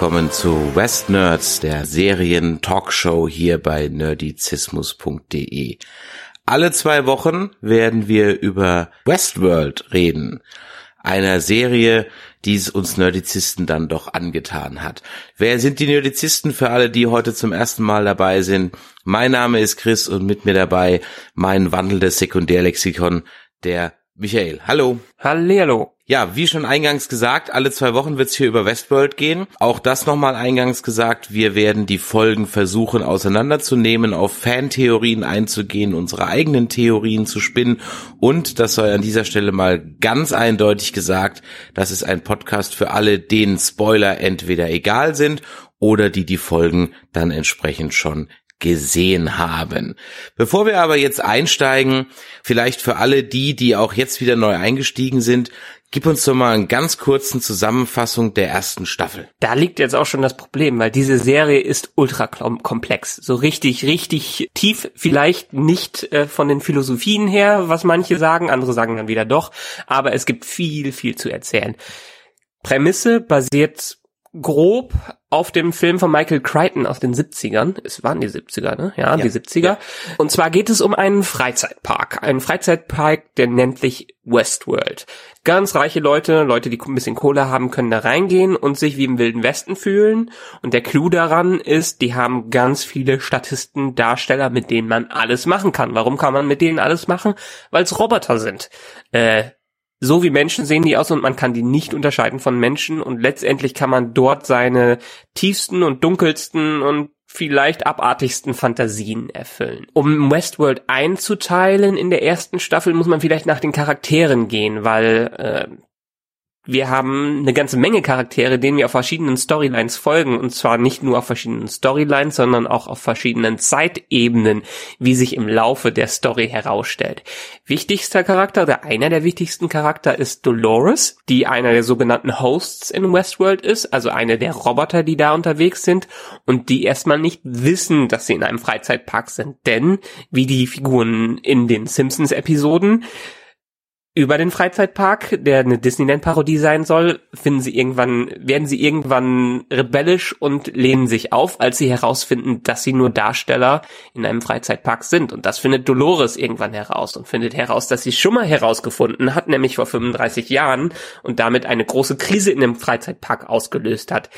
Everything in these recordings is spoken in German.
Willkommen zu West Nerds, der Serien-Talkshow hier bei nerdizismus.de. Alle zwei Wochen werden wir über Westworld reden. Einer Serie, die es uns Nerdizisten dann doch angetan hat. Wer sind die Nerdizisten für alle, die heute zum ersten Mal dabei sind? Mein Name ist Chris und mit mir dabei mein wandelndes Sekundärlexikon, der Michael. Hallo. Hallihallo. Ja, wie schon eingangs gesagt, alle zwei Wochen wird es hier über Westworld gehen. Auch das nochmal eingangs gesagt, wir werden die Folgen versuchen auseinanderzunehmen, auf Fantheorien einzugehen, unsere eigenen Theorien zu spinnen und, das soll an dieser Stelle mal ganz eindeutig gesagt, das ist ein Podcast für alle, denen Spoiler entweder egal sind oder die die Folgen dann entsprechend schon gesehen haben. Bevor wir aber jetzt einsteigen, vielleicht für alle die, die auch jetzt wieder neu eingestiegen sind, Gib uns doch mal eine ganz kurzen Zusammenfassung der ersten Staffel. Da liegt jetzt auch schon das Problem, weil diese Serie ist ultra komplex. So richtig, richtig tief, vielleicht nicht äh, von den Philosophien her, was manche sagen, andere sagen dann wieder doch, aber es gibt viel, viel zu erzählen. Prämisse basiert grob auf dem Film von Michael Crichton aus den 70ern. Es waren die 70er, ne? Ja, ja die 70er. Ja. Und zwar geht es um einen Freizeitpark. Einen Freizeitpark, der nennt sich Westworld. Ganz reiche Leute, Leute, die ein bisschen Kohle haben, können da reingehen und sich wie im Wilden Westen fühlen. Und der Clou daran ist, die haben ganz viele Statisten, Darsteller, mit denen man alles machen kann. Warum kann man mit denen alles machen? Weil es Roboter sind. Äh, so wie Menschen sehen die aus und man kann die nicht unterscheiden von Menschen und letztendlich kann man dort seine tiefsten und dunkelsten und vielleicht abartigsten Fantasien erfüllen. Um Westworld einzuteilen in der ersten Staffel muss man vielleicht nach den Charakteren gehen, weil äh, wir haben eine ganze Menge Charaktere, denen wir auf verschiedenen Storylines folgen. Und zwar nicht nur auf verschiedenen Storylines, sondern auch auf verschiedenen Zeitebenen, wie sich im Laufe der Story herausstellt. Wichtigster Charakter oder einer der wichtigsten Charakter ist Dolores, die einer der sogenannten Hosts in Westworld ist, also eine der Roboter, die da unterwegs sind und die erstmal nicht wissen, dass sie in einem Freizeitpark sind. Denn, wie die Figuren in den Simpsons-Episoden, über den Freizeitpark, der eine Disneyland-Parodie sein soll, finden sie irgendwann, werden sie irgendwann rebellisch und lehnen sich auf, als sie herausfinden, dass sie nur Darsteller in einem Freizeitpark sind. Und das findet Dolores irgendwann heraus und findet heraus, dass sie schon mal herausgefunden hat, nämlich vor 35 Jahren und damit eine große Krise in dem Freizeitpark ausgelöst hat,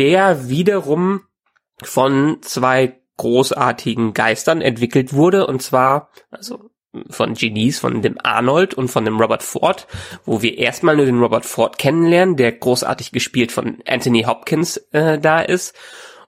der wiederum von zwei großartigen Geistern entwickelt wurde, und zwar, also von Genies, von dem Arnold und von dem Robert Ford, wo wir erstmal nur den Robert Ford kennenlernen, der großartig gespielt von Anthony Hopkins äh, da ist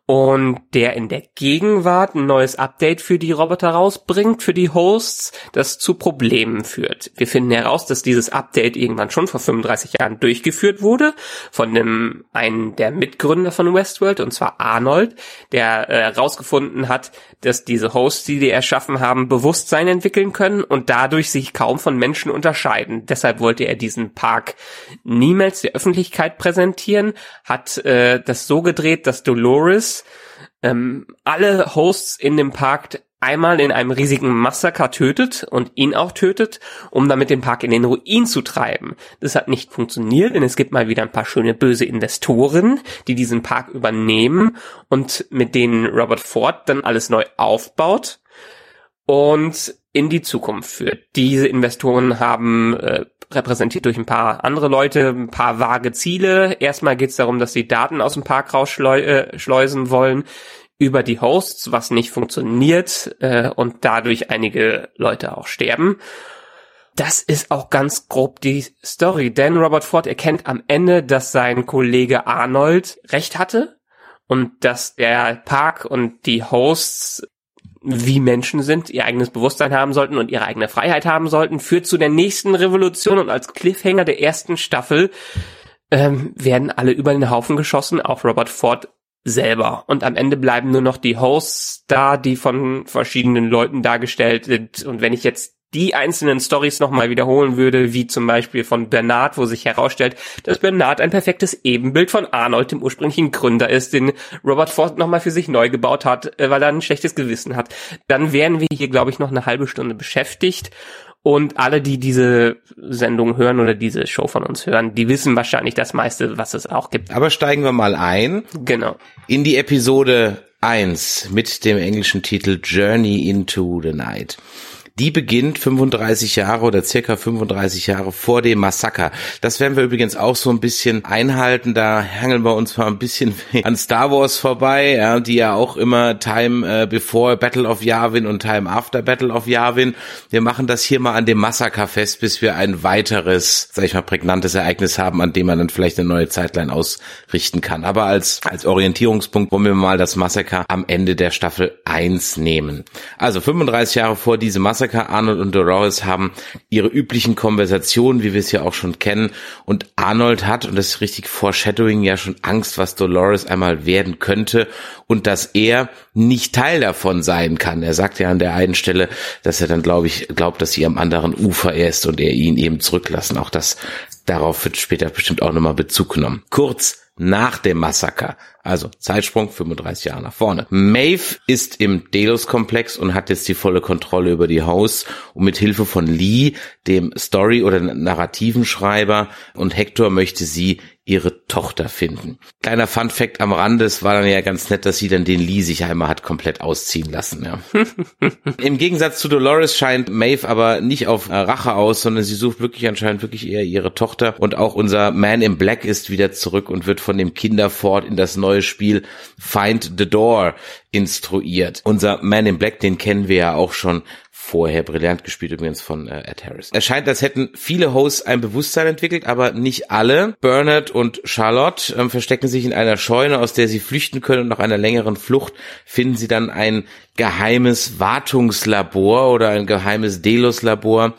und der in der Gegenwart ein neues Update für die Roboter rausbringt, für die Hosts, das zu Problemen führt. Wir finden heraus, dass dieses Update irgendwann schon vor 35 Jahren durchgeführt wurde von dem einen der Mitgründer von Westworld, und zwar Arnold, der herausgefunden äh, hat, dass diese Hosts, die die erschaffen haben, Bewusstsein entwickeln können und dadurch sich kaum von Menschen unterscheiden. Deshalb wollte er diesen Park niemals der Öffentlichkeit präsentieren, hat äh, das so gedreht, dass Dolores ähm, alle Hosts in dem Park einmal in einem riesigen Massaker tötet und ihn auch tötet, um damit den Park in den Ruin zu treiben. Das hat nicht funktioniert, denn es gibt mal wieder ein paar schöne böse Investoren, die diesen Park übernehmen und mit denen Robert Ford dann alles neu aufbaut und in die Zukunft führt. Diese Investoren haben äh, repräsentiert durch ein paar andere Leute, ein paar vage Ziele. Erstmal geht es darum, dass sie Daten aus dem Park rausschleusen äh, wollen über die Hosts, was nicht funktioniert äh, und dadurch einige Leute auch sterben. Das ist auch ganz grob die Story, denn Robert Ford erkennt am Ende, dass sein Kollege Arnold recht hatte und dass der Park und die Hosts wie Menschen sind, ihr eigenes Bewusstsein haben sollten und ihre eigene Freiheit haben sollten, führt zu der nächsten Revolution und als Cliffhanger der ersten Staffel ähm, werden alle über den Haufen geschossen, auch Robert Ford selber. Und am Ende bleiben nur noch die Hosts da, die von verschiedenen Leuten dargestellt sind. Und wenn ich jetzt die einzelnen Stories nochmal wiederholen würde, wie zum Beispiel von Bernard, wo sich herausstellt, dass Bernard ein perfektes Ebenbild von Arnold, dem ursprünglichen Gründer ist, den Robert Ford nochmal für sich neu gebaut hat, äh, weil er ein schlechtes Gewissen hat, dann wären wir hier, glaube ich, noch eine halbe Stunde beschäftigt. Und alle, die diese Sendung hören oder diese Show von uns hören, die wissen wahrscheinlich das meiste, was es auch gibt. Aber steigen wir mal ein. Genau. In die Episode 1 mit dem englischen Titel Journey into the Night. Die beginnt 35 Jahre oder circa 35 Jahre vor dem Massaker. Das werden wir übrigens auch so ein bisschen einhalten. Da hangeln wir uns mal ein bisschen an Star Wars vorbei, ja, die ja auch immer Time äh, before Battle of Yavin und Time after Battle of Yavin. Wir machen das hier mal an dem Massaker fest, bis wir ein weiteres, sag ich mal, prägnantes Ereignis haben, an dem man dann vielleicht eine neue Zeitline ausrichten kann. Aber als, als Orientierungspunkt wollen wir mal das Massaker am Ende der Staffel 1 nehmen. Also 35 Jahre vor diesem Massaker Massaker. Arnold und Dolores haben ihre üblichen Konversationen, wie wir es ja auch schon kennen. Und Arnold hat, und das ist richtig Foreshadowing, ja schon Angst, was Dolores einmal werden könnte und dass er nicht Teil davon sein kann. Er sagt ja an der einen Stelle, dass er dann, glaube ich, glaubt, dass sie am anderen Ufer ist und er ihn eben zurücklassen. Auch das, darauf wird später bestimmt auch nochmal Bezug genommen. Kurz nach dem Massaker also Zeitsprung 35 Jahre nach vorne. Maeve ist im Delos-Komplex und hat jetzt die volle Kontrolle über die House und mit Hilfe von Lee, dem Story- oder narrativen Schreiber und Hector möchte sie ihre Tochter finden. Kleiner Fun Fact am Rande, es war dann ja ganz nett, dass sie dann den Lee sich einmal hat komplett ausziehen lassen. Ja. Im Gegensatz zu Dolores scheint Maeve aber nicht auf äh, Rache aus, sondern sie sucht wirklich anscheinend wirklich eher ihre Tochter und auch unser Man in Black ist wieder zurück und wird von dem Kinderfort in das neue neue Spiel Find the Door instruiert. Unser Man in Black, den kennen wir ja auch schon vorher brillant gespielt übrigens von äh, Ed Harris. Es scheint, als hätten viele Hosts ein Bewusstsein entwickelt, aber nicht alle. Bernard und Charlotte ähm, verstecken sich in einer Scheune, aus der sie flüchten können und nach einer längeren Flucht finden sie dann ein geheimes Wartungslabor oder ein geheimes Delos-Labor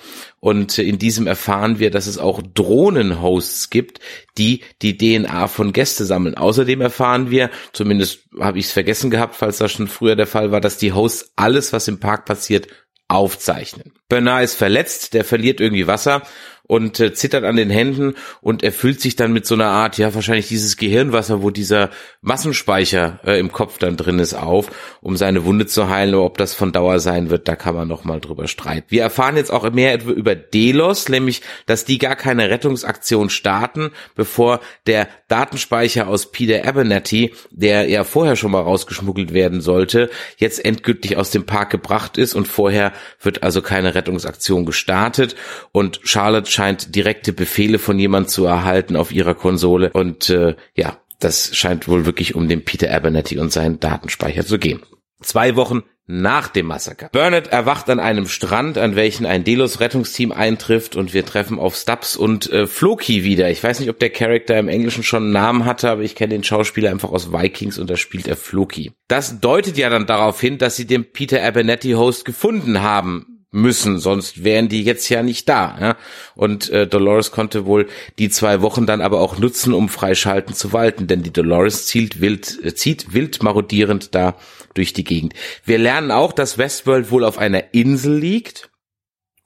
und in diesem erfahren wir, dass es auch Drohnenhosts gibt, die die DNA von Gäste sammeln. Außerdem erfahren wir, zumindest habe ich es vergessen gehabt, falls das schon früher der Fall war, dass die Hosts alles, was im Park passiert, aufzeichnen. Bernard ist verletzt, der verliert irgendwie Wasser und äh, zittert an den Händen und er füllt sich dann mit so einer Art, ja wahrscheinlich dieses Gehirnwasser, wo dieser Massenspeicher äh, im Kopf dann drin ist, auf, um seine Wunde zu heilen. Ob das von Dauer sein wird, da kann man noch mal drüber streiten. Wir erfahren jetzt auch mehr über Delos, nämlich, dass die gar keine Rettungsaktion starten, bevor der Datenspeicher aus Peter Abernathy, der ja vorher schon mal rausgeschmuggelt werden sollte, jetzt endgültig aus dem Park gebracht ist und vorher wird also keine Rettungsaktion gestartet und Charlotte scheint direkte Befehle von jemand zu erhalten auf ihrer Konsole und äh, ja, das scheint wohl wirklich um den Peter Abernathy und seinen Datenspeicher zu gehen. Zwei Wochen nach dem Massaker. Burnett erwacht an einem Strand, an welchen ein Delos-Rettungsteam eintrifft und wir treffen auf Stubbs und äh, Floki wieder. Ich weiß nicht, ob der Charakter im Englischen schon einen Namen hatte, aber ich kenne den Schauspieler einfach aus Vikings und da spielt er Floki. Das deutet ja dann darauf hin, dass sie den Peter Abernathy-Host gefunden haben müssen, sonst wären die jetzt ja nicht da. Ja? Und äh, Dolores konnte wohl die zwei Wochen dann aber auch nutzen, um freischalten zu walten, denn die Dolores zielt wild, äh, zieht wild marodierend da durch die Gegend. Wir lernen auch, dass Westworld wohl auf einer Insel liegt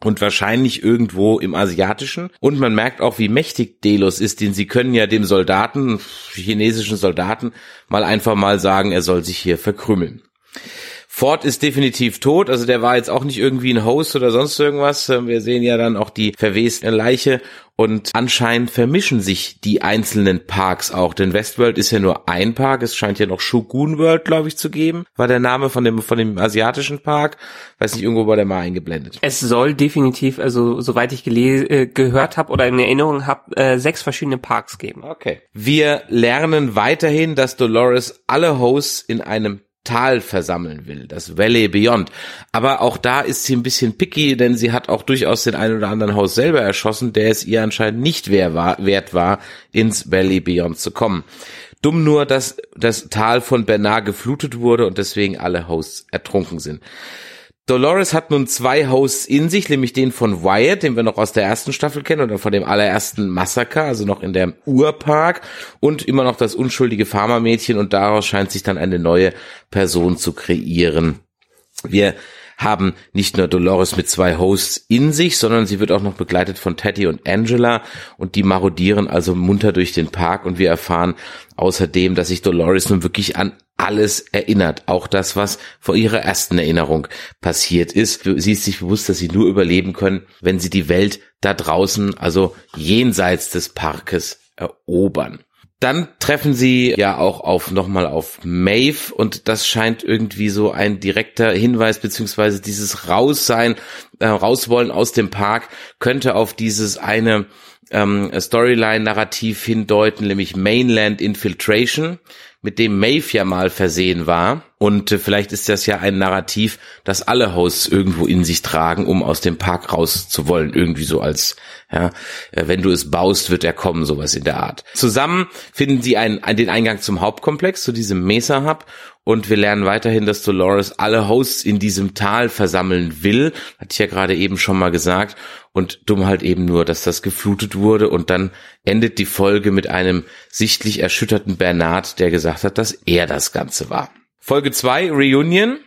und wahrscheinlich irgendwo im Asiatischen. Und man merkt auch, wie mächtig Delos ist, denn sie können ja dem Soldaten, chinesischen Soldaten, mal einfach mal sagen, er soll sich hier verkrümmeln. Ford ist definitiv tot, also der war jetzt auch nicht irgendwie ein Host oder sonst irgendwas. Ähm, wir sehen ja dann auch die verweste Leiche und anscheinend vermischen sich die einzelnen Parks auch, denn Westworld ist ja nur ein Park, es scheint ja noch Shogun World, glaube ich, zu geben, war der Name von dem, von dem asiatischen Park. Weiß nicht, irgendwo war der mal eingeblendet. Es soll definitiv, also soweit ich äh, gehört habe oder in Erinnerung habe, äh, sechs verschiedene Parks geben. Okay. Wir lernen weiterhin, dass Dolores alle Hosts in einem Tal versammeln will, das Valley Beyond. Aber auch da ist sie ein bisschen picky, denn sie hat auch durchaus den einen oder anderen Haus selber erschossen, der es ihr anscheinend nicht wert war, ins Valley Beyond zu kommen. Dumm nur, dass das Tal von Bernard geflutet wurde und deswegen alle Hosts ertrunken sind. Dolores hat nun zwei Hosts in sich, nämlich den von Wyatt, den wir noch aus der ersten Staffel kennen oder von dem allerersten Massaker, also noch in der Urpark und immer noch das unschuldige Pharmamädchen und daraus scheint sich dann eine neue Person zu kreieren. Wir haben nicht nur Dolores mit zwei Hosts in sich, sondern sie wird auch noch begleitet von Teddy und Angela und die marodieren also munter durch den Park und wir erfahren außerdem, dass sich Dolores nun wirklich an alles erinnert, auch das, was vor ihrer ersten Erinnerung passiert ist. Sie ist sich bewusst, dass sie nur überleben können, wenn sie die Welt da draußen, also jenseits des Parkes, erobern. Dann treffen sie ja auch auf nochmal auf Maeve und das scheint irgendwie so ein direkter Hinweis beziehungsweise dieses Raussein, äh, rauswollen aus dem Park könnte auf dieses eine ähm, Storyline-Narrativ hindeuten, nämlich Mainland Infiltration mit dem Maeve ja mal versehen war. Und äh, vielleicht ist das ja ein Narrativ, das alle Hosts irgendwo in sich tragen, um aus dem Park raus zu wollen. Irgendwie so als, ja, äh, wenn du es baust, wird er kommen, sowas in der Art. Zusammen finden sie einen, den Eingang zum Hauptkomplex, zu diesem Mesa Hub. Und wir lernen weiterhin, dass Dolores alle Hosts in diesem Tal versammeln will. Hatte ich ja gerade eben schon mal gesagt. Und dumm halt eben nur, dass das geflutet wurde. Und dann endet die Folge mit einem sichtlich erschütterten Bernard, der gesagt hat, dass er das Ganze war. Folge 2, Reunion.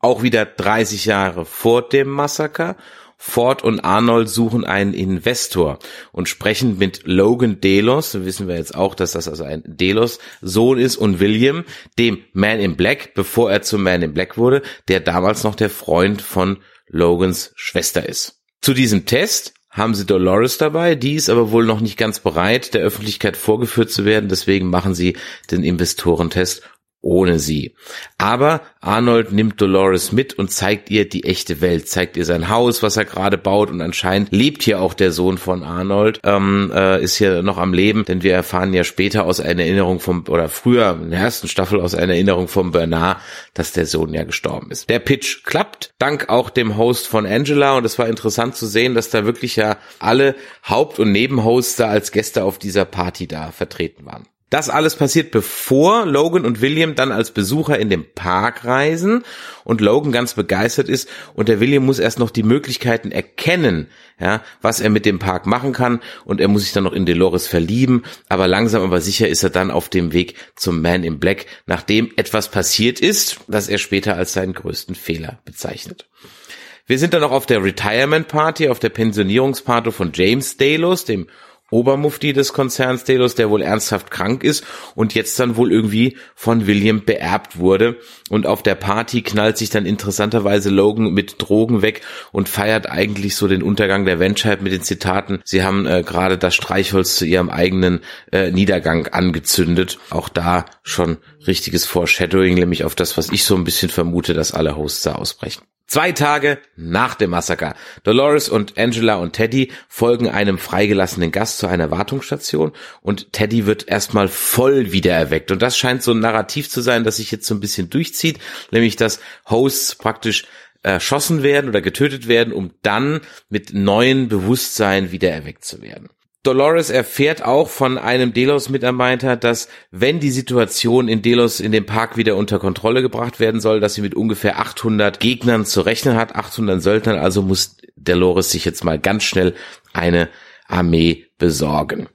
Auch wieder 30 Jahre vor dem Massaker. Ford und Arnold suchen einen Investor und sprechen mit Logan Delos, so wissen wir jetzt auch, dass das also ein Delos Sohn ist und William, dem Man in Black, bevor er zum Man in Black wurde, der damals noch der Freund von Logans Schwester ist. Zu diesem Test haben sie Dolores dabei, die ist aber wohl noch nicht ganz bereit, der Öffentlichkeit vorgeführt zu werden, deswegen machen sie den Investorentest ohne sie. Aber Arnold nimmt Dolores mit und zeigt ihr die echte Welt, zeigt ihr sein Haus, was er gerade baut und anscheinend lebt hier auch der Sohn von Arnold, ähm, äh, ist hier noch am Leben, denn wir erfahren ja später aus einer Erinnerung vom, oder früher in der ersten Staffel aus einer Erinnerung von Bernard, dass der Sohn ja gestorben ist. Der Pitch klappt, dank auch dem Host von Angela und es war interessant zu sehen, dass da wirklich ja alle Haupt- und Nebenhosts da als Gäste auf dieser Party da vertreten waren. Das alles passiert, bevor Logan und William dann als Besucher in den Park reisen und Logan ganz begeistert ist und der William muss erst noch die Möglichkeiten erkennen, ja, was er mit dem Park machen kann und er muss sich dann noch in Dolores verlieben, aber langsam aber sicher ist er dann auf dem Weg zum Man in Black, nachdem etwas passiert ist, das er später als seinen größten Fehler bezeichnet. Wir sind dann noch auf der Retirement Party, auf der Pensionierungsparty von James Delos, dem Obermufti des Konzerns Delos, der wohl ernsthaft krank ist und jetzt dann wohl irgendwie von William beerbt wurde. Und auf der Party knallt sich dann interessanterweise Logan mit Drogen weg und feiert eigentlich so den Untergang der Menschheit mit den Zitaten, sie haben äh, gerade das Streichholz zu ihrem eigenen äh, Niedergang angezündet. Auch da schon richtiges Foreshadowing, nämlich auf das, was ich so ein bisschen vermute, dass alle Hosts da ausbrechen. Zwei Tage nach dem Massaker. Dolores und Angela und Teddy folgen einem freigelassenen Gast zu einer Wartungsstation und Teddy wird erstmal voll wiedererweckt. Und das scheint so ein Narrativ zu sein, das sich jetzt so ein bisschen durchzieht, nämlich dass Hosts praktisch erschossen werden oder getötet werden, um dann mit neuen Bewusstsein wiedererweckt zu werden. Dolores erfährt auch von einem Delos-Mitarbeiter, dass wenn die Situation in Delos in dem Park wieder unter Kontrolle gebracht werden soll, dass sie mit ungefähr 800 Gegnern zu rechnen hat, 800 Söldnern, also muss Dolores sich jetzt mal ganz schnell eine Armee besorgen.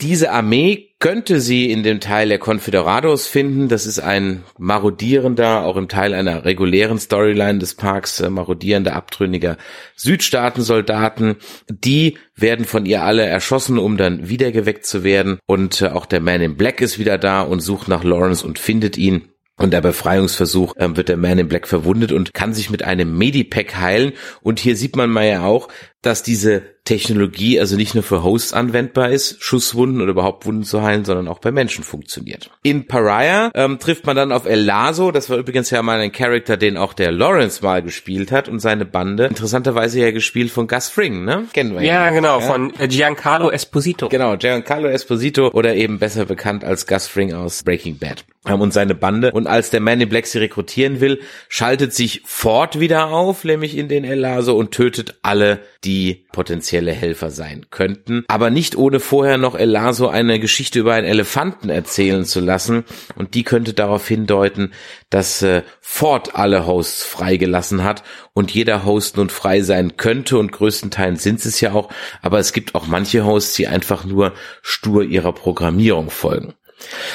Diese Armee könnte sie in dem Teil der Confederados finden. Das ist ein marodierender, auch im Teil einer regulären Storyline des Parks, äh, marodierender, abtrünniger Südstaatensoldaten. Die werden von ihr alle erschossen, um dann wiedergeweckt zu werden. Und äh, auch der Man in Black ist wieder da und sucht nach Lawrence und findet ihn. Und der Befreiungsversuch äh, wird der Man in Black verwundet und kann sich mit einem Medipack heilen. Und hier sieht man mal ja auch, dass diese Technologie also nicht nur für Hosts anwendbar ist, Schusswunden oder überhaupt Wunden zu heilen, sondern auch bei Menschen funktioniert. In Pariah ähm, trifft man dann auf El Lazo, das war übrigens ja mal ein Charakter, den auch der Lawrence mal gespielt hat und seine Bande, interessanterweise ja gespielt von Gus Fring, ne? Kennen wir Ja, ihn. genau, ja? von Giancarlo Esposito. Genau, Giancarlo Esposito oder eben besser bekannt als Gus Fring aus Breaking Bad ähm, und seine Bande. Und als der Man in Black sie rekrutieren will, schaltet sich Ford wieder auf, nämlich in den El Lazo und tötet alle, die die potenzielle Helfer sein könnten. Aber nicht ohne vorher noch Elaso eine Geschichte über einen Elefanten erzählen zu lassen. Und die könnte darauf hindeuten, dass äh, Ford alle Hosts freigelassen hat und jeder Host nun frei sein könnte und größtenteils sind es ja auch. Aber es gibt auch manche Hosts, die einfach nur stur ihrer Programmierung folgen.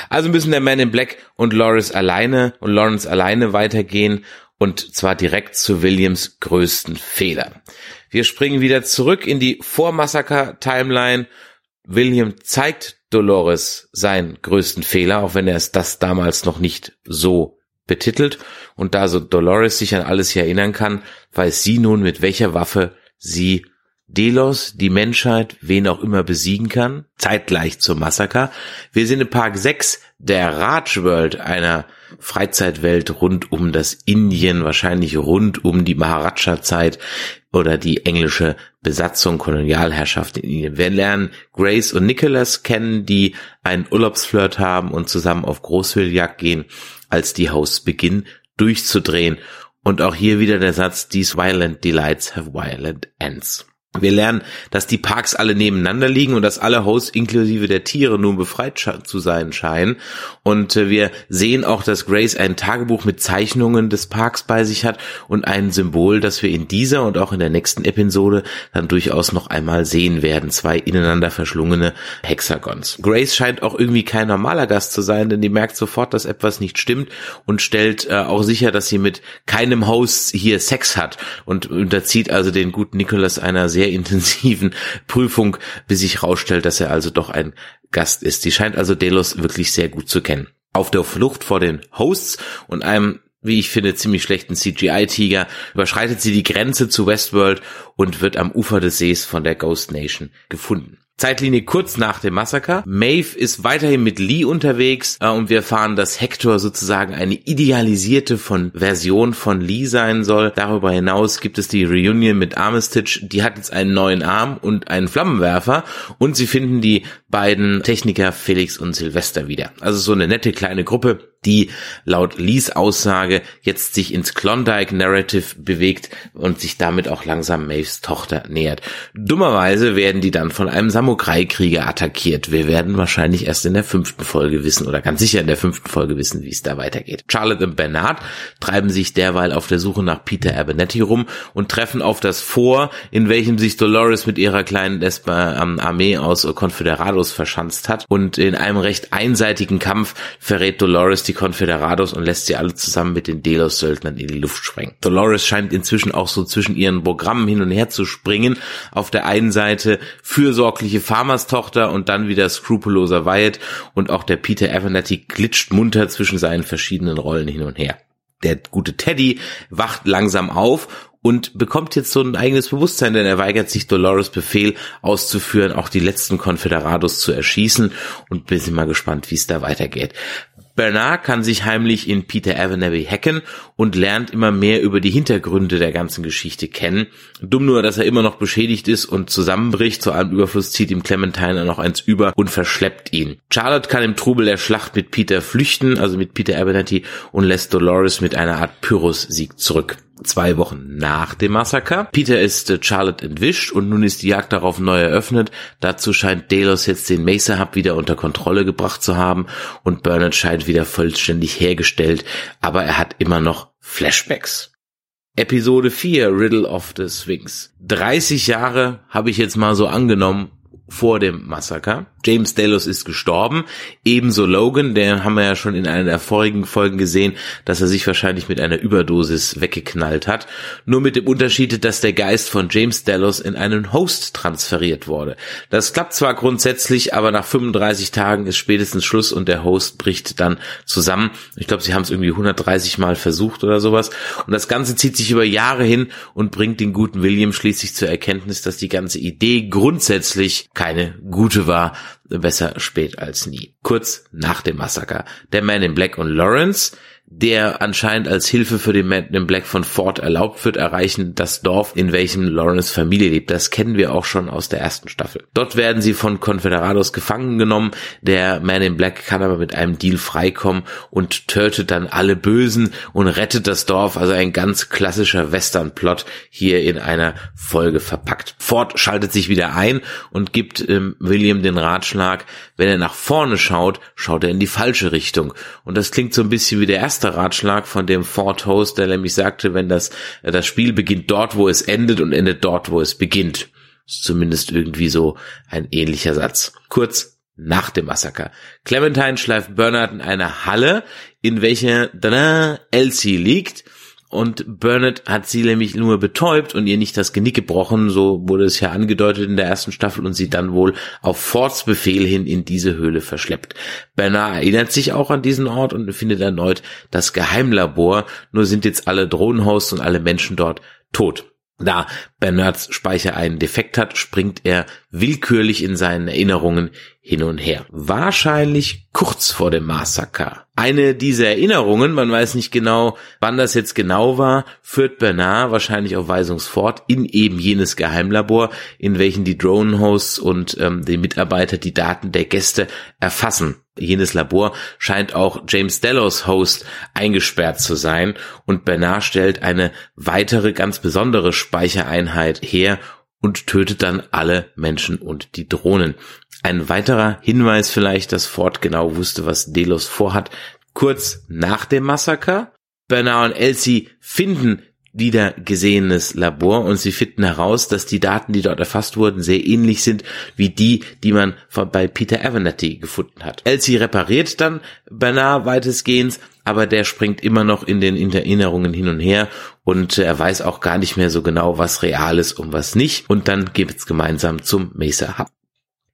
Also müssen der Man in Black und Lawrence alleine und Lawrence alleine weitergehen und zwar direkt zu Williams größten Fehler. Wir springen wieder zurück in die Vormassaker-Timeline. William zeigt Dolores seinen größten Fehler, auch wenn er es das damals noch nicht so betitelt. Und da so Dolores sich an alles hier erinnern kann, weiß sie nun, mit welcher Waffe sie Delos, die Menschheit, wen auch immer besiegen kann, zeitgleich zum Massaker. Wir sind in Park 6 der Raj World, einer Freizeitwelt rund um das Indien, wahrscheinlich rund um die Maharaja-Zeit oder die englische Besatzung, Kolonialherrschaft in Indien. Wir lernen Grace und Nicholas kennen, die einen Urlaubsflirt haben und zusammen auf Großwildjagd gehen, als die Hosts beginnen durchzudrehen. Und auch hier wieder der Satz, these violent delights have violent ends. Wir lernen, dass die Parks alle nebeneinander liegen und dass alle Hosts inklusive der Tiere nun befreit zu sein scheinen. Und äh, wir sehen auch, dass Grace ein Tagebuch mit Zeichnungen des Parks bei sich hat und ein Symbol, das wir in dieser und auch in der nächsten Episode dann durchaus noch einmal sehen werden. Zwei ineinander verschlungene Hexagons. Grace scheint auch irgendwie kein normaler Gast zu sein, denn die merkt sofort, dass etwas nicht stimmt und stellt äh, auch sicher, dass sie mit keinem Host hier Sex hat und unterzieht also den guten Nicholas einer sehr sehr intensiven Prüfung, bis sich herausstellt, dass er also doch ein Gast ist. Die scheint also Delos wirklich sehr gut zu kennen. Auf der Flucht vor den Hosts und einem wie ich finde, ziemlich schlechten CGI-Tiger, überschreitet sie die Grenze zu Westworld und wird am Ufer des Sees von der Ghost Nation gefunden. Zeitlinie kurz nach dem Massaker. Maeve ist weiterhin mit Lee unterwegs äh, und wir erfahren, dass Hector sozusagen eine idealisierte von Version von Lee sein soll. Darüber hinaus gibt es die Reunion mit Armitage. Die hat jetzt einen neuen Arm und einen Flammenwerfer und sie finden die beiden Techniker Felix und Sylvester wieder. Also so eine nette kleine Gruppe die laut Lees Aussage jetzt sich ins Klondike Narrative bewegt und sich damit auch langsam Maves Tochter nähert. Dummerweise werden die dann von einem Samurai-Krieger attackiert. Wir werden wahrscheinlich erst in der fünften Folge wissen oder ganz sicher in der fünften Folge wissen, wie es da weitergeht. Charlotte und Bernard treiben sich derweil auf der Suche nach Peter Abernethy rum und treffen auf das Vor, in welchem sich Dolores mit ihrer kleinen Armee aus Confederados verschanzt hat und in einem recht einseitigen Kampf verrät Dolores die Confederados und lässt sie alle zusammen mit den Delos-Söldnern in die Luft sprengen. Dolores scheint inzwischen auch so zwischen ihren Programmen hin und her zu springen. Auf der einen Seite fürsorgliche Farmers-Tochter und dann wieder skrupelloser Wyatt und auch der Peter Abernathy glitscht munter zwischen seinen verschiedenen Rollen hin und her. Der gute Teddy wacht langsam auf und bekommt jetzt so ein eigenes Bewusstsein, denn er weigert sich Dolores Befehl auszuführen, auch die letzten Confederados zu erschießen und bin mal gespannt, wie es da weitergeht. Bernard kann sich heimlich in Peter Abernathy hacken und lernt immer mehr über die Hintergründe der ganzen Geschichte kennen. Dumm nur, dass er immer noch beschädigt ist und zusammenbricht. Zu allem Überfluss zieht ihm Clementine noch eins über und verschleppt ihn. Charlotte kann im Trubel der Schlacht mit Peter flüchten, also mit Peter Abernathy, und lässt Dolores mit einer Art Pyrrhus-Sieg zurück zwei Wochen nach dem Massaker. Peter ist äh, Charlotte entwischt und nun ist die Jagd darauf neu eröffnet. Dazu scheint Delos jetzt den Mesa Hub wieder unter Kontrolle gebracht zu haben und Bernard scheint wieder vollständig hergestellt, aber er hat immer noch Flashbacks. Episode 4 Riddle of the Sphinx. 30 Jahre habe ich jetzt mal so angenommen vor dem Massaker. James Delos ist gestorben. Ebenso Logan, der haben wir ja schon in einer der vorigen Folgen gesehen, dass er sich wahrscheinlich mit einer Überdosis weggeknallt hat. Nur mit dem Unterschied, dass der Geist von James Delos in einen Host transferiert wurde. Das klappt zwar grundsätzlich, aber nach 35 Tagen ist spätestens Schluss und der Host bricht dann zusammen. Ich glaube, sie haben es irgendwie 130 Mal versucht oder sowas. Und das Ganze zieht sich über Jahre hin und bringt den guten William schließlich zur Erkenntnis, dass die ganze Idee grundsätzlich keine gute war besser spät als nie. Kurz nach dem Massaker. Der Man in Black und Lawrence der anscheinend als Hilfe für den Man in Black von Ford erlaubt wird, erreichen das Dorf, in welchem Lawrence Familie lebt. Das kennen wir auch schon aus der ersten Staffel. Dort werden sie von Confederados gefangen genommen. Der Man in Black kann aber mit einem Deal freikommen und tötet dann alle Bösen und rettet das Dorf. Also ein ganz klassischer Western-Plot hier in einer Folge verpackt. Ford schaltet sich wieder ein und gibt ähm, William den Ratschlag, wenn er nach vorne schaut, schaut er in die falsche Richtung. Und das klingt so ein bisschen wie der erste Ratschlag von dem Ford Host, der nämlich sagte, wenn das, äh, das Spiel beginnt dort, wo es endet und endet dort, wo es beginnt. Ist zumindest irgendwie so ein ähnlicher Satz. Kurz nach dem Massaker. Clementine schleift Bernard in eine Halle, in welcher Elsie liegt und Burnett hat sie nämlich nur betäubt und ihr nicht das Genick gebrochen, so wurde es ja angedeutet in der ersten Staffel und sie dann wohl auf Fords Befehl hin in diese Höhle verschleppt. Bernard erinnert sich auch an diesen Ort und findet erneut das Geheimlabor, nur sind jetzt alle Drohnenhosts und alle Menschen dort tot. Da Bernards Speicher einen Defekt hat, springt er willkürlich in seinen Erinnerungen hin und her. Wahrscheinlich kurz vor dem Massaker. Eine dieser Erinnerungen, man weiß nicht genau, wann das jetzt genau war, führt Bernard wahrscheinlich auf Weisungsfort in eben jenes Geheimlabor, in welchen die Drone-Hosts und ähm, die Mitarbeiter die Daten der Gäste erfassen jenes Labor scheint auch James Delos Host eingesperrt zu sein und Bernard stellt eine weitere ganz besondere Speichereinheit her und tötet dann alle Menschen und die Drohnen. Ein weiterer Hinweis vielleicht, dass Ford genau wusste, was Delos vorhat. Kurz nach dem Massaker Bernard und Elsie finden wieder gesehenes Labor und sie finden heraus, dass die Daten, die dort erfasst wurden, sehr ähnlich sind wie die, die man bei Peter Abernathy gefunden hat. Elsie repariert dann Bernard weitestgehend, aber der springt immer noch in den Erinnerungen hin und her und er weiß auch gar nicht mehr so genau, was real ist und was nicht. Und dann geht es gemeinsam zum Mesa Hub.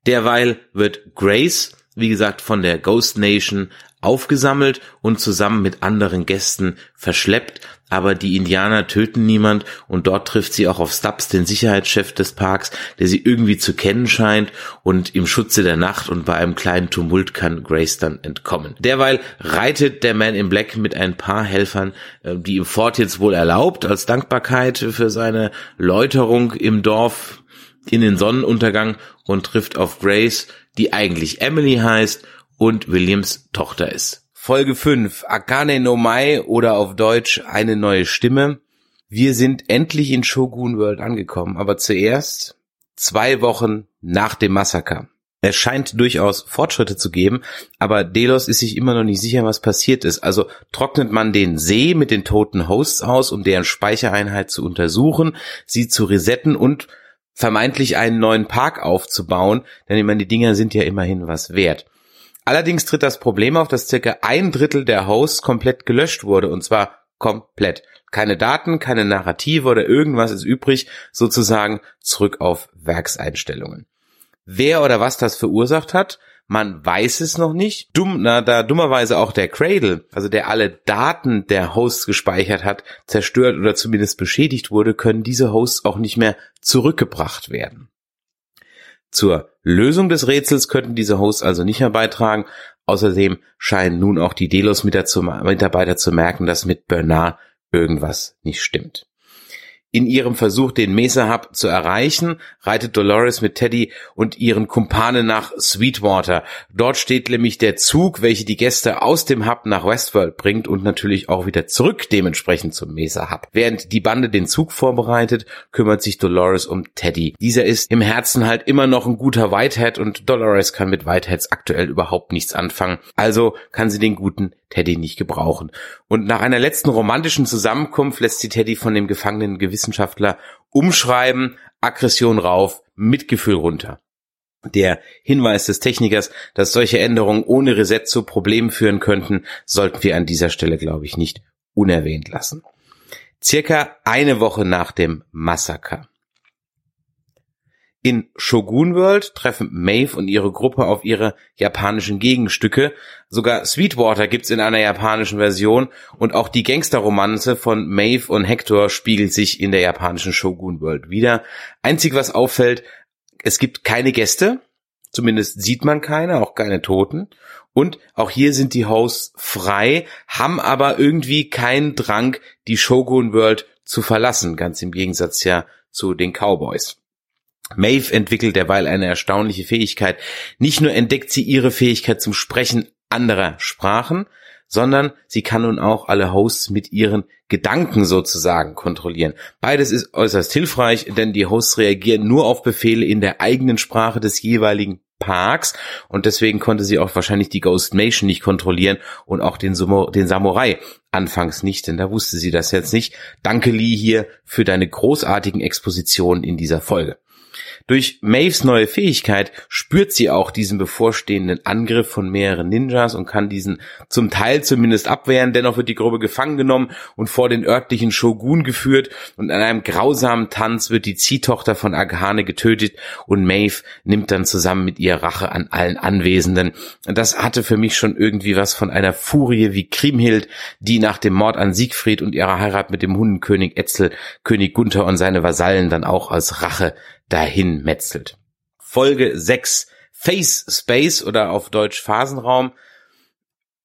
Derweil wird Grace, wie gesagt, von der Ghost Nation aufgesammelt und zusammen mit anderen Gästen verschleppt, aber die Indianer töten niemand und dort trifft sie auch auf Stubbs, den Sicherheitschef des Parks, der sie irgendwie zu kennen scheint und im Schutze der Nacht und bei einem kleinen Tumult kann Grace dann entkommen. Derweil reitet der Man in Black mit ein paar Helfern, äh, die ihm Fort jetzt wohl erlaubt, als Dankbarkeit für seine Läuterung im Dorf in den Sonnenuntergang und trifft auf Grace, die eigentlich Emily heißt und Williams Tochter ist. Folge 5, Akane no Mai oder auf Deutsch eine neue Stimme. Wir sind endlich in Shogun World angekommen, aber zuerst zwei Wochen nach dem Massaker. Es scheint durchaus Fortschritte zu geben, aber Delos ist sich immer noch nicht sicher, was passiert ist. Also trocknet man den See mit den toten Hosts aus, um deren Speichereinheit zu untersuchen, sie zu resetten und vermeintlich einen neuen Park aufzubauen, denn ich meine, die Dinger sind ja immerhin was wert. Allerdings tritt das Problem auf, dass circa ein Drittel der Hosts komplett gelöscht wurde und zwar komplett. Keine Daten, keine Narrative oder irgendwas ist übrig, sozusagen zurück auf Werkseinstellungen. Wer oder was das verursacht hat, man weiß es noch nicht. Dumm, na, da dummerweise auch der Cradle, also der alle Daten der Hosts gespeichert hat, zerstört oder zumindest beschädigt wurde, können diese Hosts auch nicht mehr zurückgebracht werden. Zur Lösung des Rätsels könnten diese Hosts also nicht mehr beitragen. Außerdem scheinen nun auch die Delos-Mitarbeiter zu merken, dass mit Bernard irgendwas nicht stimmt. In ihrem Versuch, den Mesa Hub zu erreichen, reitet Dolores mit Teddy und ihren Kumpanen nach Sweetwater. Dort steht nämlich der Zug, welcher die Gäste aus dem Hub nach Westworld bringt und natürlich auch wieder zurück dementsprechend zum Mesa Hub. Während die Bande den Zug vorbereitet, kümmert sich Dolores um Teddy. Dieser ist im Herzen halt immer noch ein guter Whitehead und Dolores kann mit Whiteheads aktuell überhaupt nichts anfangen. Also kann sie den guten Teddy nicht gebrauchen. Und nach einer letzten romantischen Zusammenkunft lässt sie Teddy von dem gefangenen Wissenschaftler umschreiben, Aggression rauf, Mitgefühl runter. Der Hinweis des Technikers, dass solche Änderungen ohne Reset zu Problemen führen könnten, sollten wir an dieser Stelle, glaube ich, nicht unerwähnt lassen. Circa eine Woche nach dem Massaker in Shogun World treffen Maeve und ihre Gruppe auf ihre japanischen Gegenstücke. Sogar Sweetwater gibt's in einer japanischen Version und auch die Gangsterromanze von Maeve und Hector spiegelt sich in der japanischen Shogun World wieder. Einzig was auffällt, es gibt keine Gäste. Zumindest sieht man keine, auch keine Toten. Und auch hier sind die Hosts frei, haben aber irgendwie keinen Drang, die Shogun World zu verlassen, ganz im Gegensatz ja zu den Cowboys. Maeve entwickelt derweil eine erstaunliche Fähigkeit. Nicht nur entdeckt sie ihre Fähigkeit zum Sprechen anderer Sprachen, sondern sie kann nun auch alle Hosts mit ihren Gedanken sozusagen kontrollieren. Beides ist äußerst hilfreich, denn die Hosts reagieren nur auf Befehle in der eigenen Sprache des jeweiligen Parks und deswegen konnte sie auch wahrscheinlich die Ghost Nation nicht kontrollieren und auch den, Sumo, den Samurai anfangs nicht, denn da wusste sie das jetzt nicht. Danke Lee hier für deine großartigen Expositionen in dieser Folge. Durch Maves neue Fähigkeit spürt sie auch diesen bevorstehenden Angriff von mehreren Ninjas und kann diesen zum Teil zumindest abwehren. Dennoch wird die Gruppe gefangen genommen und vor den örtlichen Shogun geführt und an einem grausamen Tanz wird die Ziehtochter von Agahane getötet und Maeve nimmt dann zusammen mit ihr Rache an allen Anwesenden. Das hatte für mich schon irgendwie was von einer Furie wie Kriemhild, die nach dem Mord an Siegfried und ihrer Heirat mit dem Hundenkönig Etzel König Gunther und seine Vasallen dann auch als Rache dahin metzelt. Folge 6 Face Space oder auf Deutsch Phasenraum.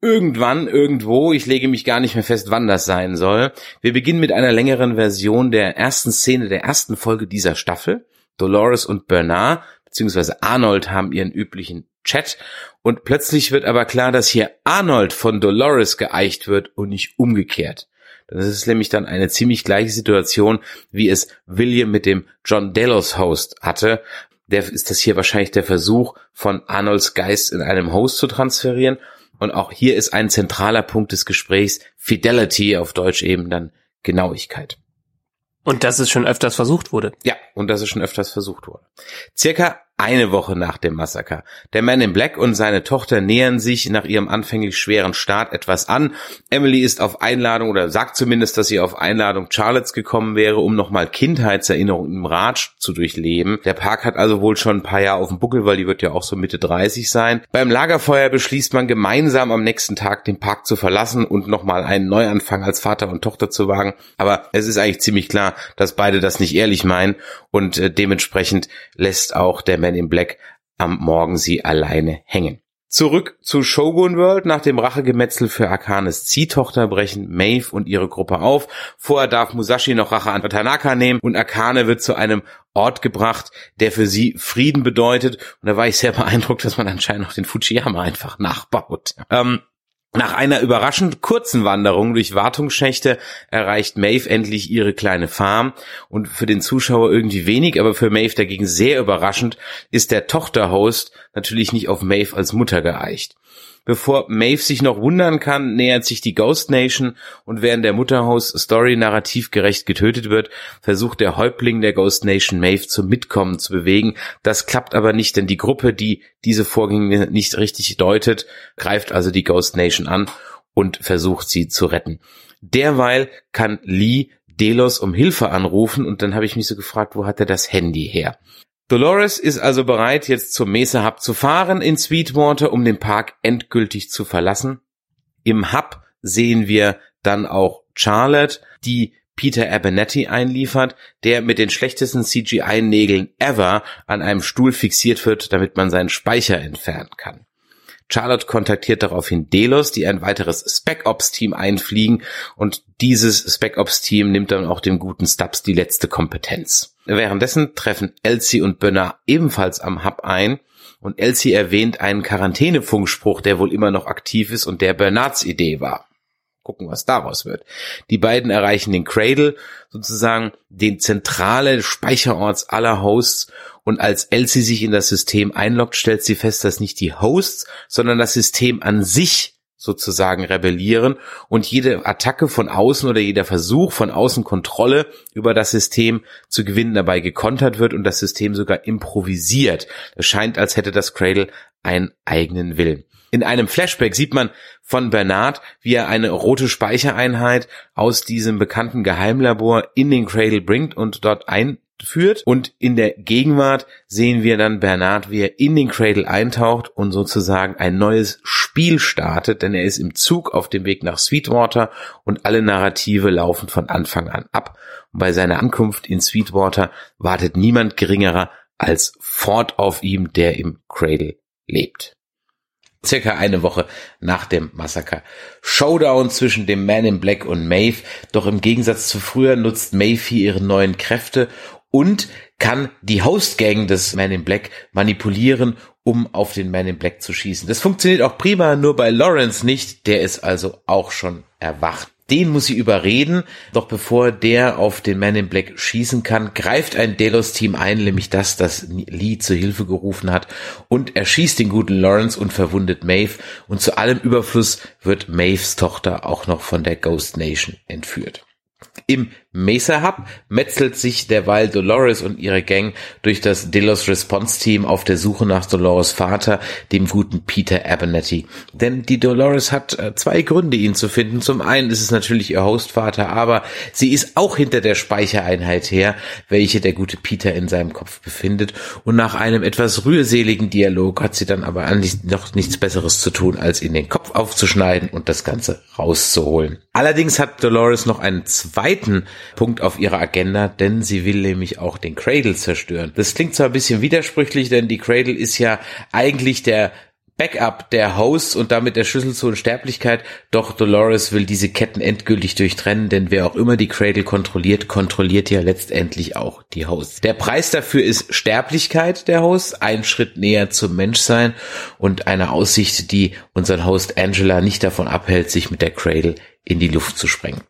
Irgendwann, irgendwo, ich lege mich gar nicht mehr fest, wann das sein soll. Wir beginnen mit einer längeren Version der ersten Szene der ersten Folge dieser Staffel. Dolores und Bernard beziehungsweise Arnold haben ihren üblichen Chat und plötzlich wird aber klar, dass hier Arnold von Dolores geeicht wird und nicht umgekehrt. Das ist nämlich dann eine ziemlich gleiche Situation, wie es William mit dem John Delos Host hatte. Der ist das hier wahrscheinlich der Versuch, von Arnolds Geist in einem Host zu transferieren. Und auch hier ist ein zentraler Punkt des Gesprächs Fidelity, auf Deutsch eben dann Genauigkeit. Und dass es schon öfters versucht wurde. Ja, und dass es schon öfters versucht wurde. Circa eine Woche nach dem Massaker. Der Man in Black und seine Tochter nähern sich nach ihrem anfänglich schweren Start etwas an. Emily ist auf Einladung oder sagt zumindest, dass sie auf Einladung Charlottes gekommen wäre, um nochmal Kindheitserinnerungen im Ratsch zu durchleben. Der Park hat also wohl schon ein paar Jahre auf dem Buckel, weil die wird ja auch so Mitte 30 sein. Beim Lagerfeuer beschließt man gemeinsam am nächsten Tag den Park zu verlassen und nochmal einen Neuanfang als Vater und Tochter zu wagen. Aber es ist eigentlich ziemlich klar, dass beide das nicht ehrlich meinen und äh, dementsprechend lässt auch der Man in Black am Morgen sie alleine hängen. Zurück zu Shogun World. Nach dem Rachegemetzel für Akanes Ziehtochter brechen Maeve und ihre Gruppe auf. Vorher darf Musashi noch Rache an Tanaka nehmen und Akane wird zu einem Ort gebracht, der für sie Frieden bedeutet. Und da war ich sehr beeindruckt, dass man anscheinend auch den Fujiyama einfach nachbaut. Ähm, nach einer überraschend kurzen Wanderung durch Wartungsschächte erreicht Maeve endlich ihre kleine Farm und für den Zuschauer irgendwie wenig, aber für Maeve dagegen sehr überraschend ist der Tochterhost natürlich nicht auf Maeve als Mutter geeicht. Bevor Maeve sich noch wundern kann, nähert sich die Ghost Nation und während der Mutterhaus Story narrativ gerecht getötet wird, versucht der Häuptling der Ghost Nation Maeve zum Mitkommen zu bewegen. Das klappt aber nicht, denn die Gruppe, die diese Vorgänge nicht richtig deutet, greift also die Ghost Nation an und versucht sie zu retten. Derweil kann Lee Delos um Hilfe anrufen und dann habe ich mich so gefragt, wo hat er das Handy her? Dolores ist also bereit, jetzt zum Mesa Hub zu fahren in Sweetwater, um den Park endgültig zu verlassen. Im Hub sehen wir dann auch Charlotte, die Peter Abernethy einliefert, der mit den schlechtesten CGI-Nägeln ever an einem Stuhl fixiert wird, damit man seinen Speicher entfernen kann. Charlotte kontaktiert daraufhin Delos, die ein weiteres Spec Ops Team einfliegen und dieses Spec Ops Team nimmt dann auch dem guten Stubbs die letzte Kompetenz. Währenddessen treffen Elsie und Bernard ebenfalls am Hub ein und Elsie erwähnt einen Quarantänefunkspruch, der wohl immer noch aktiv ist und der Bernards Idee war. Gucken, was daraus wird. Die beiden erreichen den Cradle, sozusagen den zentrale Speicherorts aller Hosts und als Elsie sich in das System einloggt, stellt sie fest, dass nicht die Hosts, sondern das System an sich sozusagen rebellieren und jede Attacke von außen oder jeder Versuch von außen Kontrolle über das System zu gewinnen dabei gekontert wird und das System sogar improvisiert. Es scheint, als hätte das Cradle einen eigenen Willen. In einem Flashback sieht man von Bernard, wie er eine rote Speichereinheit aus diesem bekannten Geheimlabor in den Cradle bringt und dort ein führt. Und in der Gegenwart sehen wir dann Bernard, wie er in den Cradle eintaucht und sozusagen ein neues Spiel startet, denn er ist im Zug auf dem Weg nach Sweetwater und alle Narrative laufen von Anfang an ab. Und bei seiner Ankunft in Sweetwater wartet niemand geringerer als Ford auf ihm, der im Cradle lebt. Circa eine Woche nach dem Massaker. Showdown zwischen dem Man in Black und Maeve, doch im Gegensatz zu früher nutzt Maeve hier ihre neuen Kräfte und kann die Hostgang des Man in Black manipulieren, um auf den Man in Black zu schießen. Das funktioniert auch prima, nur bei Lawrence nicht, der ist also auch schon erwacht. Den muss sie überreden, doch bevor der auf den Man in Black schießen kann, greift ein Delos-Team ein, nämlich das, das Lee zur Hilfe gerufen hat, und erschießt den guten Lawrence und verwundet Maeve, und zu allem Überfluss wird Maeves Tochter auch noch von der Ghost Nation entführt. Im Mesa Hub metzelt sich derweil Dolores und ihre Gang durch das Delos Response Team auf der Suche nach Dolores Vater, dem guten Peter Abernethy. Denn die Dolores hat äh, zwei Gründe, ihn zu finden. Zum einen ist es natürlich ihr Hostvater, aber sie ist auch hinter der Speichereinheit her, welche der gute Peter in seinem Kopf befindet. Und nach einem etwas rührseligen Dialog hat sie dann aber noch nichts Besseres zu tun, als ihn den Kopf aufzuschneiden und das Ganze rauszuholen. Allerdings hat Dolores noch einen zweiten Punkt auf ihrer Agenda, denn sie will nämlich auch den Cradle zerstören. Das klingt zwar ein bisschen widersprüchlich, denn die Cradle ist ja eigentlich der Backup der Hosts und damit der Schlüssel zur Unsterblichkeit. Doch Dolores will diese Ketten endgültig durchtrennen, denn wer auch immer die Cradle kontrolliert, kontrolliert ja letztendlich auch die Hosts. Der Preis dafür ist Sterblichkeit der Hosts, ein Schritt näher zum Menschsein und eine Aussicht, die unseren Host Angela nicht davon abhält, sich mit der Cradle in die Luft zu sprengen.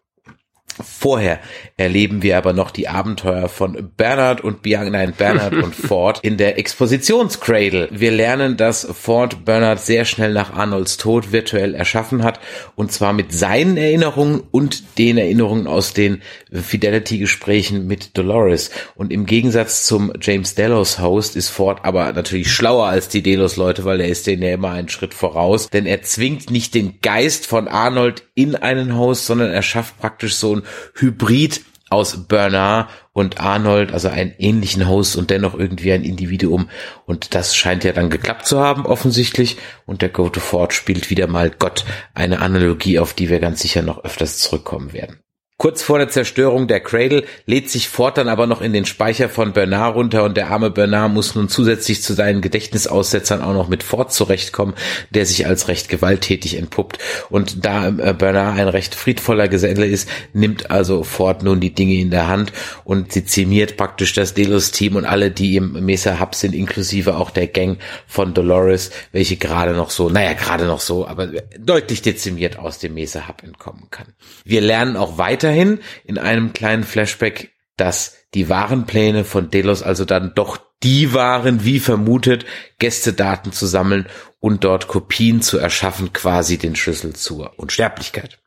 Vorher erleben wir aber noch die Abenteuer von Bernard und Bianca, nein, Bernard und Ford in der Expositionscradle. Wir lernen, dass Ford Bernard sehr schnell nach Arnolds Tod virtuell erschaffen hat und zwar mit seinen Erinnerungen und den Erinnerungen aus den Fidelity-Gesprächen mit Dolores. Und im Gegensatz zum James Delos Host ist Ford aber natürlich schlauer als die Delos-Leute, weil er ist denen ja immer einen Schritt voraus, denn er zwingt nicht den Geist von Arnold in einen Host, sondern er schafft praktisch so ein Hybrid aus Bernard und Arnold, also einen ähnlichen Host und dennoch irgendwie ein Individuum. Und das scheint ja dann geklappt zu haben, offensichtlich. Und der Go to Ford spielt wieder mal Gott, eine Analogie, auf die wir ganz sicher noch öfters zurückkommen werden. Kurz vor der Zerstörung der Cradle lädt sich Ford dann aber noch in den Speicher von Bernard runter und der arme Bernard muss nun zusätzlich zu seinen Gedächtnisaussetzern auch noch mit Ford zurechtkommen, der sich als recht gewalttätig entpuppt. Und da äh, Bernard ein recht friedvoller Geselle ist, nimmt also Ford nun die Dinge in der Hand und dezimiert praktisch das Delos-Team und alle, die im Mesa Hub sind, inklusive auch der Gang von Dolores, welche gerade noch so, naja, gerade noch so, aber deutlich dezimiert aus dem Mesa Hub entkommen kann. Wir lernen auch weiter weiterhin in einem kleinen Flashback, dass die wahren Pläne von Delos also dann doch die waren, wie vermutet, Gästedaten zu sammeln und dort Kopien zu erschaffen, quasi den Schlüssel zur Unsterblichkeit.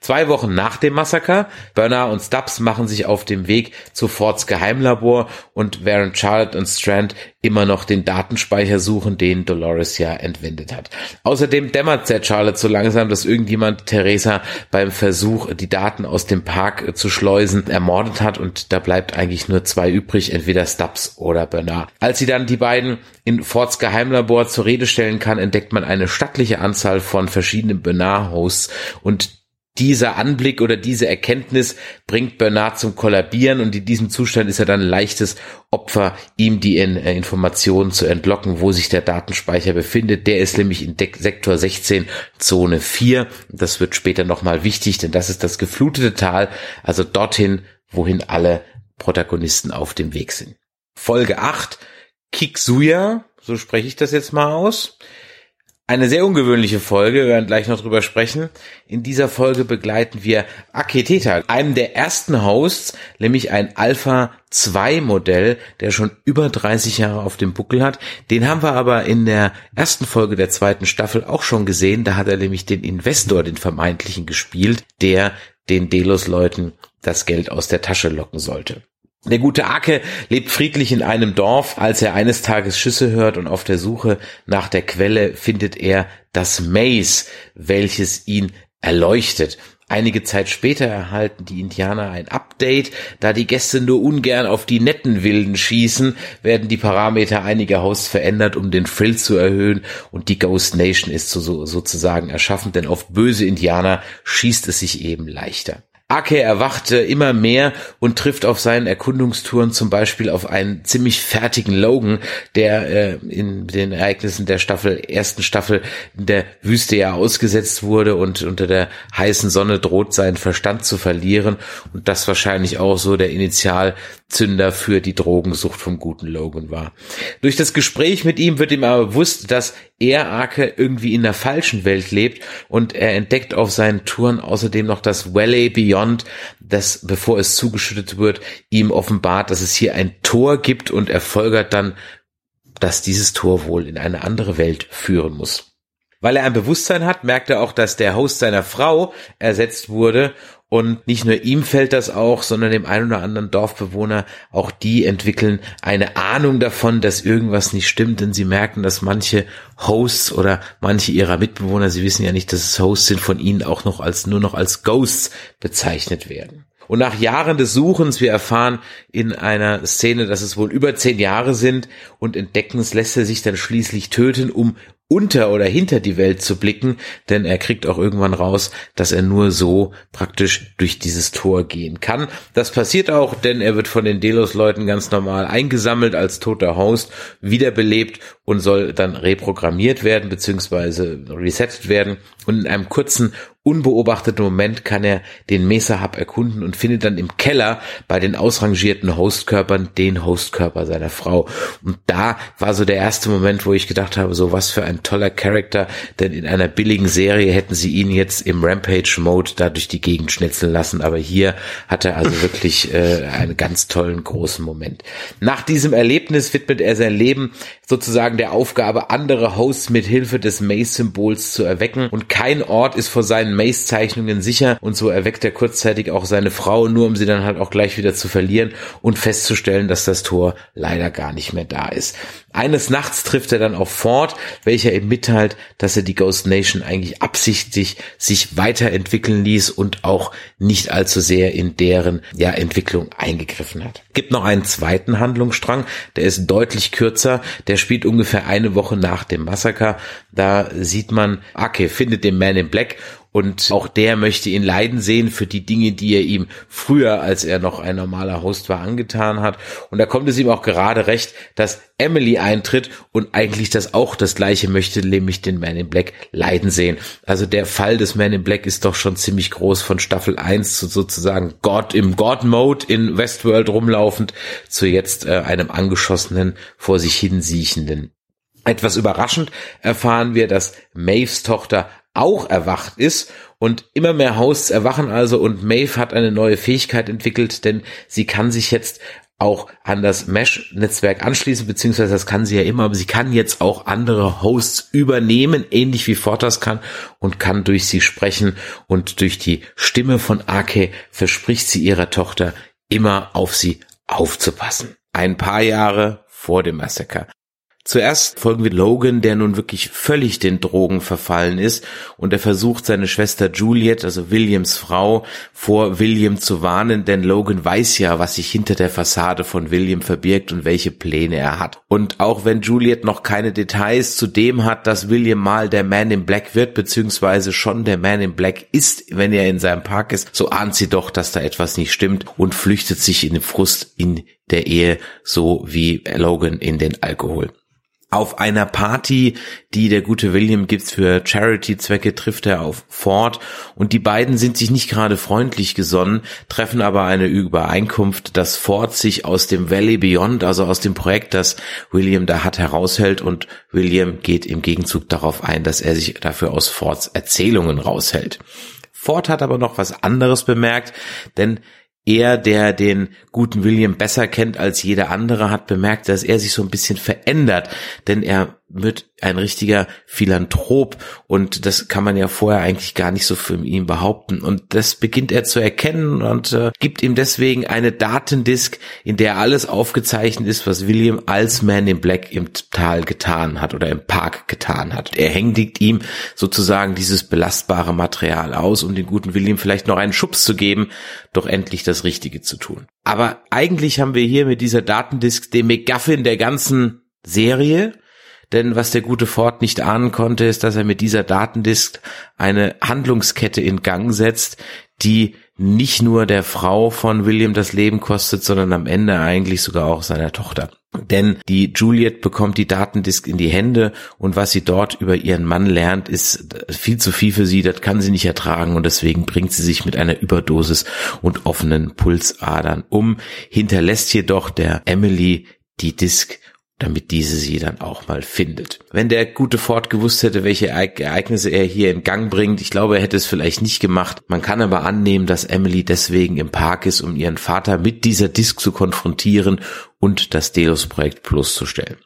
Zwei Wochen nach dem Massaker, Bernard und Stubbs machen sich auf dem Weg zu Fords Geheimlabor und während Charlotte und Strand immer noch den Datenspeicher suchen, den Dolores ja entwendet hat. Außerdem dämmert der Charlotte so langsam, dass irgendjemand Theresa beim Versuch, die Daten aus dem Park zu schleusen, ermordet hat und da bleibt eigentlich nur zwei übrig, entweder Stubbs oder Bernard. Als sie dann die beiden in Fords Geheimlabor zur Rede stellen kann, entdeckt man eine stattliche Anzahl von verschiedenen Bernard-Hosts und dieser Anblick oder diese Erkenntnis bringt Bernard zum Kollabieren und in diesem Zustand ist er dann leichtes Opfer, ihm die in, äh, Informationen zu entlocken, wo sich der Datenspeicher befindet. Der ist nämlich in De Sektor 16, Zone 4. Das wird später nochmal wichtig, denn das ist das geflutete Tal, also dorthin, wohin alle Protagonisten auf dem Weg sind. Folge 8, Kiksuya, so spreche ich das jetzt mal aus. Eine sehr ungewöhnliche Folge, wir werden gleich noch drüber sprechen. In dieser Folge begleiten wir Aketeta, einem der ersten Hosts, nämlich ein Alpha 2 Modell, der schon über 30 Jahre auf dem Buckel hat. Den haben wir aber in der ersten Folge der zweiten Staffel auch schon gesehen. Da hat er nämlich den Investor, den vermeintlichen, gespielt, der den Delos-Leuten das Geld aus der Tasche locken sollte. Der gute Ake lebt friedlich in einem Dorf. Als er eines Tages Schüsse hört und auf der Suche nach der Quelle findet er das Maze, welches ihn erleuchtet. Einige Zeit später erhalten die Indianer ein Update. Da die Gäste nur ungern auf die netten Wilden schießen, werden die Parameter einiger Hosts verändert, um den Frill zu erhöhen und die Ghost Nation ist so, sozusagen erschaffen, denn auf böse Indianer schießt es sich eben leichter. Ake erwachte immer mehr und trifft auf seinen Erkundungstouren zum Beispiel auf einen ziemlich fertigen Logan, der äh, in den Ereignissen der Staffel, ersten Staffel in der Wüste ja ausgesetzt wurde und unter der heißen Sonne droht seinen Verstand zu verlieren und das wahrscheinlich auch so der Initialzünder für die Drogensucht vom guten Logan war. Durch das Gespräch mit ihm wird ihm aber bewusst, dass er Ake irgendwie in der falschen Welt lebt und er entdeckt auf seinen Touren außerdem noch das Valley Beyond, das, bevor es zugeschüttet wird, ihm offenbart, dass es hier ein Tor gibt und er folgert dann, dass dieses Tor wohl in eine andere Welt führen muss. Weil er ein Bewusstsein hat, merkt er auch, dass der Host seiner Frau ersetzt wurde und nicht nur ihm fällt das auch, sondern dem einen oder anderen Dorfbewohner, auch die entwickeln eine Ahnung davon, dass irgendwas nicht stimmt, denn sie merken, dass manche Hosts oder manche ihrer Mitbewohner, sie wissen ja nicht, dass es Hosts sind, von ihnen auch noch als, nur noch als Ghosts bezeichnet werden. Und nach Jahren des Suchens, wir erfahren in einer Szene, dass es wohl über zehn Jahre sind und entdecken es, lässt er sich dann schließlich töten, um unter oder hinter die Welt zu blicken, denn er kriegt auch irgendwann raus, dass er nur so praktisch durch dieses Tor gehen kann. Das passiert auch, denn er wird von den Delos-Leuten ganz normal eingesammelt als toter Host, wiederbelebt und soll dann reprogrammiert werden bzw. resettet werden. Und in einem kurzen unbeobachteten Moment kann er den Mesa Hub erkunden und findet dann im Keller bei den ausrangierten Hostkörpern den Hostkörper seiner Frau. Und da war so der erste Moment, wo ich gedacht habe, so was für ein toller Charakter, denn in einer billigen Serie hätten sie ihn jetzt im Rampage-Mode da durch die Gegend schnitzeln lassen, aber hier hat er also wirklich äh, einen ganz tollen großen Moment. Nach diesem Erlebnis widmet er sein Leben sozusagen der Aufgabe, andere Hosts mit Hilfe des Mace-Symbols zu erwecken und kein Ort ist vor seinen Mace-Zeichnungen sicher und so erweckt er kurzzeitig auch seine Frau, nur um sie dann halt auch gleich wieder zu verlieren und festzustellen, dass das Tor leider gar nicht mehr da ist. Eines Nachts trifft er dann auf Ford, welcher ihm mitteilt, dass er die Ghost Nation eigentlich absichtlich sich weiterentwickeln ließ und auch nicht allzu sehr in deren ja, Entwicklung eingegriffen hat. Gibt noch einen zweiten Handlungsstrang, der ist deutlich kürzer, der spielt ungefähr eine Woche nach dem Massaker. Da sieht man, Ake findet den Man in Black und auch der möchte ihn leiden sehen für die Dinge, die er ihm früher, als er noch ein normaler Host war, angetan hat. Und da kommt es ihm auch gerade recht, dass Emily eintritt und eigentlich das auch das gleiche möchte, nämlich den Man in Black leiden sehen. Also der Fall des Man in Black ist doch schon ziemlich groß von Staffel 1 zu sozusagen God im God-Mode in Westworld rumlaufend zu jetzt äh, einem angeschossenen, vor sich hin siechenden. Etwas überraschend erfahren wir, dass Maves Tochter auch erwacht ist und immer mehr Hosts erwachen also und Maeve hat eine neue Fähigkeit entwickelt, denn sie kann sich jetzt auch an das Mesh-Netzwerk anschließen, beziehungsweise das kann sie ja immer, aber sie kann jetzt auch andere Hosts übernehmen, ähnlich wie Fortas kann und kann durch sie sprechen und durch die Stimme von Ake verspricht sie ihrer Tochter immer auf sie aufzupassen. Ein paar Jahre vor dem Massaker. Zuerst folgen wir Logan, der nun wirklich völlig den Drogen verfallen ist und er versucht seine Schwester Juliet, also Williams Frau, vor William zu warnen, denn Logan weiß ja, was sich hinter der Fassade von William verbirgt und welche Pläne er hat. Und auch wenn Juliet noch keine Details zu dem hat, dass William mal der Man in Black wird, beziehungsweise schon der Man in Black ist, wenn er in seinem Park ist, so ahnt sie doch, dass da etwas nicht stimmt und flüchtet sich in den Frust in der Ehe, so wie Logan in den Alkohol. Auf einer Party, die der gute William gibt für Charity-Zwecke, trifft er auf Ford und die beiden sind sich nicht gerade freundlich gesonnen, treffen aber eine Übereinkunft, dass Ford sich aus dem Valley Beyond, also aus dem Projekt, das William da hat, heraushält und William geht im Gegenzug darauf ein, dass er sich dafür aus Fords Erzählungen raushält. Ford hat aber noch was anderes bemerkt, denn er, der den guten William besser kennt als jeder andere, hat bemerkt, dass er sich so ein bisschen verändert, denn er wird ein richtiger Philanthrop und das kann man ja vorher eigentlich gar nicht so für ihn behaupten und das beginnt er zu erkennen und äh, gibt ihm deswegen eine Datendisk, in der alles aufgezeichnet ist, was William als Man in Black im Tal getan hat oder im Park getan hat. Er händigt ihm sozusagen dieses belastbare Material aus, um den guten William vielleicht noch einen Schubs zu geben, doch endlich das Richtige zu tun. Aber eigentlich haben wir hier mit dieser Datendisk den McGuffin der ganzen Serie, denn was der gute Ford nicht ahnen konnte, ist, dass er mit dieser Datendisk eine Handlungskette in Gang setzt, die nicht nur der Frau von William das Leben kostet, sondern am Ende eigentlich sogar auch seiner Tochter. Denn die Juliet bekommt die Datendisk in die Hände und was sie dort über ihren Mann lernt, ist viel zu viel für sie, das kann sie nicht ertragen und deswegen bringt sie sich mit einer Überdosis und offenen Pulsadern um, hinterlässt jedoch der Emily die Disk damit diese sie dann auch mal findet. Wenn der gute Ford gewusst hätte, welche Ereignisse er hier in Gang bringt, ich glaube, er hätte es vielleicht nicht gemacht. Man kann aber annehmen, dass Emily deswegen im Park ist, um ihren Vater mit dieser Disk zu konfrontieren und das Delos-Projekt bloßzustellen.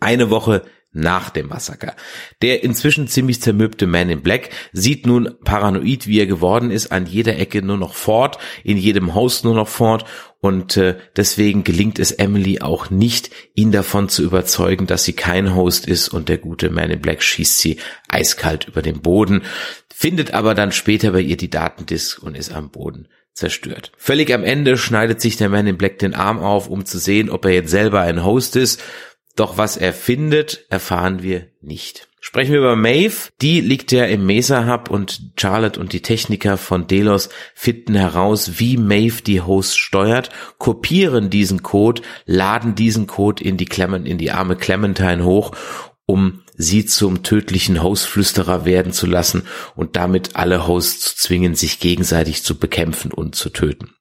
Eine Woche nach dem Massaker. Der inzwischen ziemlich zermürbte Man in Black sieht nun paranoid, wie er geworden ist, an jeder Ecke nur noch fort, in jedem Haus nur noch fort und äh, deswegen gelingt es Emily auch nicht, ihn davon zu überzeugen, dass sie kein Host ist und der gute Man in Black schießt sie eiskalt über den Boden, findet aber dann später bei ihr die Datendisk und ist am Boden zerstört. Völlig am Ende schneidet sich der Man in Black den Arm auf, um zu sehen, ob er jetzt selber ein Host ist doch was er findet, erfahren wir nicht. Sprechen wir über Maeve. Die liegt ja im Mesa Hub und Charlotte und die Techniker von Delos finden heraus, wie Maeve die Hosts steuert, kopieren diesen Code, laden diesen Code in die Clement, in die arme Clementine hoch, um sie zum tödlichen Hostflüsterer werden zu lassen und damit alle Hosts zu zwingen, sich gegenseitig zu bekämpfen und zu töten.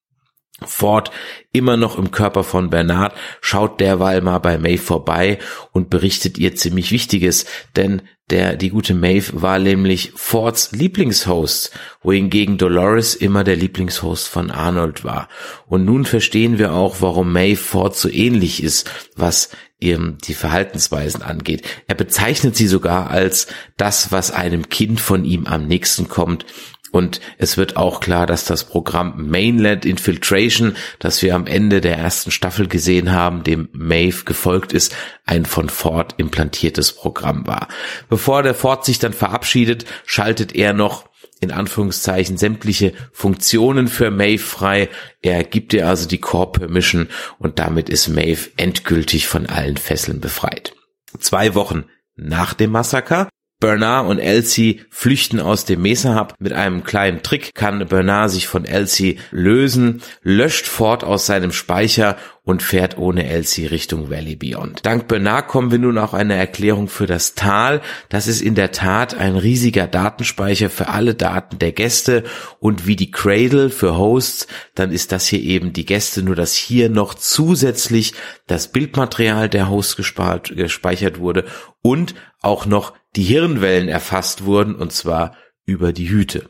Ford, immer noch im Körper von Bernard, schaut derweil mal bei Maeve vorbei und berichtet ihr ziemlich Wichtiges, denn der, die gute Maeve war nämlich Fords Lieblingshost, wohingegen Dolores immer der Lieblingshost von Arnold war. Und nun verstehen wir auch, warum Maeve Ford so ähnlich ist, was ihm die Verhaltensweisen angeht. Er bezeichnet sie sogar als das, was einem Kind von ihm am nächsten kommt, und es wird auch klar, dass das Programm Mainland Infiltration, das wir am Ende der ersten Staffel gesehen haben, dem Maeve gefolgt ist, ein von Ford implantiertes Programm war. Bevor der Ford sich dann verabschiedet, schaltet er noch in Anführungszeichen sämtliche Funktionen für Maeve frei. Er gibt ihr also die Core Permission und damit ist Maeve endgültig von allen Fesseln befreit. Zwei Wochen nach dem Massaker Bernard und Elsie flüchten aus dem Mesa Hub. Mit einem kleinen Trick kann Bernard sich von Elsie lösen, löscht Ford aus seinem Speicher und fährt ohne Elsie Richtung Valley Beyond. Dank Bernard kommen wir nun auch eine Erklärung für das Tal. Das ist in der Tat ein riesiger Datenspeicher für alle Daten der Gäste und wie die Cradle für Hosts, dann ist das hier eben die Gäste, nur dass hier noch zusätzlich das Bildmaterial der Hosts gespeichert wurde und auch noch die Hirnwellen erfasst wurden, und zwar über die Hüte.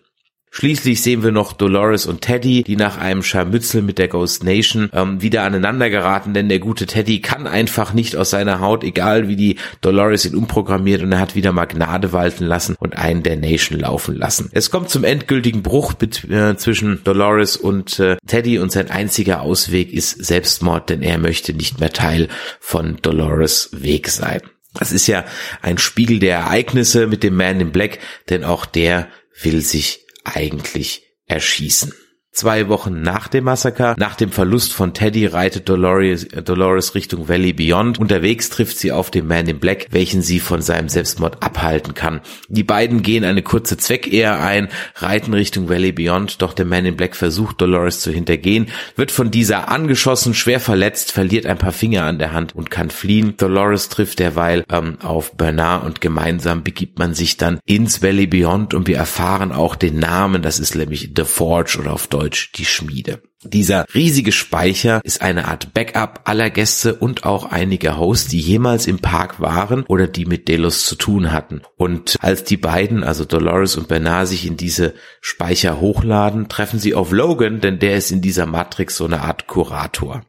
Schließlich sehen wir noch Dolores und Teddy, die nach einem Scharmützel mit der Ghost Nation ähm, wieder aneinander geraten, denn der gute Teddy kann einfach nicht aus seiner Haut, egal wie die Dolores ihn umprogrammiert und er hat wieder mal Gnade walten lassen und einen der Nation laufen lassen. Es kommt zum endgültigen Bruch äh, zwischen Dolores und äh, Teddy und sein einziger Ausweg ist Selbstmord, denn er möchte nicht mehr Teil von Dolores Weg sein. Das ist ja ein Spiegel der Ereignisse mit dem Man in Black, denn auch der will sich eigentlich erschießen. Zwei Wochen nach dem Massaker, nach dem Verlust von Teddy, reitet Dolores, Dolores Richtung Valley Beyond. Unterwegs trifft sie auf den Man in Black, welchen sie von seinem Selbstmord abhalten kann. Die beiden gehen eine kurze Zweckehe ein, reiten Richtung Valley Beyond, doch der Man in Black versucht Dolores zu hintergehen, wird von dieser angeschossen, schwer verletzt, verliert ein paar Finger an der Hand und kann fliehen. Dolores trifft derweil ähm, auf Bernard und gemeinsam begibt man sich dann ins Valley Beyond und wir erfahren auch den Namen, das ist nämlich The Forge oder auf Deutsch Deutsch die Schmiede. Dieser riesige Speicher ist eine Art Backup aller Gäste und auch einiger Hosts, die jemals im Park waren oder die mit Delos zu tun hatten. Und als die beiden, also Dolores und Bernard, sich in diese Speicher hochladen, treffen sie auf Logan, denn der ist in dieser Matrix so eine Art Kurator.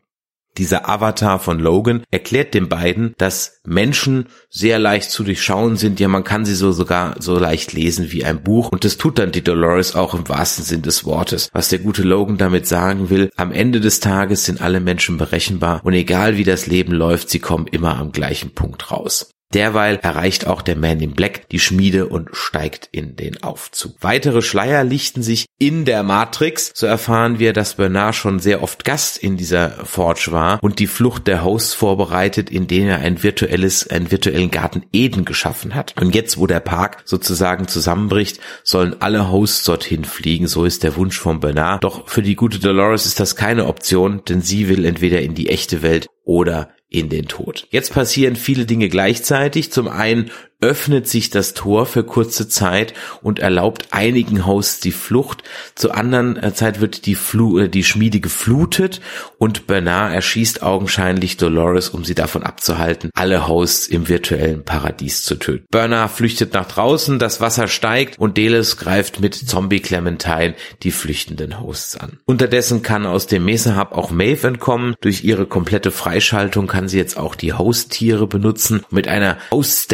Dieser Avatar von Logan erklärt den beiden, dass Menschen sehr leicht zu durchschauen sind. Ja, man kann sie so sogar so leicht lesen wie ein Buch. Und das tut dann die Dolores auch im wahrsten Sinn des Wortes. Was der gute Logan damit sagen will, am Ende des Tages sind alle Menschen berechenbar und egal wie das Leben läuft, sie kommen immer am gleichen Punkt raus. Derweil erreicht auch der Man in Black die Schmiede und steigt in den Aufzug. Weitere Schleier lichten sich in der Matrix. So erfahren wir, dass Bernard schon sehr oft Gast in dieser Forge war und die Flucht der Hosts vorbereitet, indem er ein virtuelles, einen virtuellen Garten Eden geschaffen hat. Und jetzt, wo der Park sozusagen zusammenbricht, sollen alle Hosts dorthin fliegen. So ist der Wunsch von Bernard. Doch für die gute Dolores ist das keine Option, denn sie will entweder in die echte Welt oder in den Tod. Jetzt passieren viele Dinge gleichzeitig. Zum einen öffnet sich das Tor für kurze Zeit und erlaubt einigen Hosts die Flucht. Zur anderen äh, Zeit wird die, Flu äh, die Schmiede geflutet und Bernard erschießt augenscheinlich Dolores, um sie davon abzuhalten, alle Hosts im virtuellen Paradies zu töten. Bernard flüchtet nach draußen, das Wasser steigt und Delos greift mit Zombie Clementine die flüchtenden Hosts an. Unterdessen kann aus dem Mesa Hub auch Maeve entkommen. Durch ihre komplette Freischaltung kann sie jetzt auch die Host-Tiere benutzen. Mit einer Host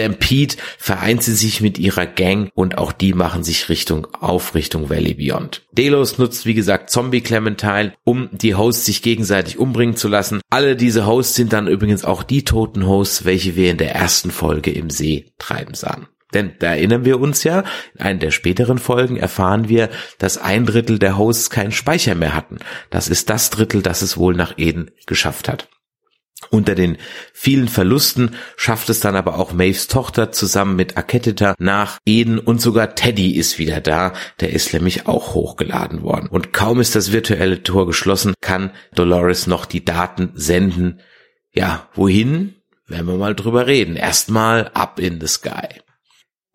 Vereint sie sich mit ihrer Gang und auch die machen sich Richtung auf Richtung Valley Beyond. Delos nutzt wie gesagt Zombie Clementine, um die Hosts sich gegenseitig umbringen zu lassen. Alle diese Hosts sind dann übrigens auch die toten Hosts, welche wir in der ersten Folge im See treiben sahen. Denn da erinnern wir uns ja, in einer der späteren Folgen erfahren wir, dass ein Drittel der Hosts keinen Speicher mehr hatten. Das ist das Drittel, das es wohl nach Eden geschafft hat. Unter den vielen Verlusten schafft es dann aber auch Maves Tochter zusammen mit Aketita nach Eden und sogar Teddy ist wieder da. Der ist nämlich auch hochgeladen worden. Und kaum ist das virtuelle Tor geschlossen, kann Dolores noch die Daten senden. Ja, wohin? Werden wir mal drüber reden. Erstmal up in the sky.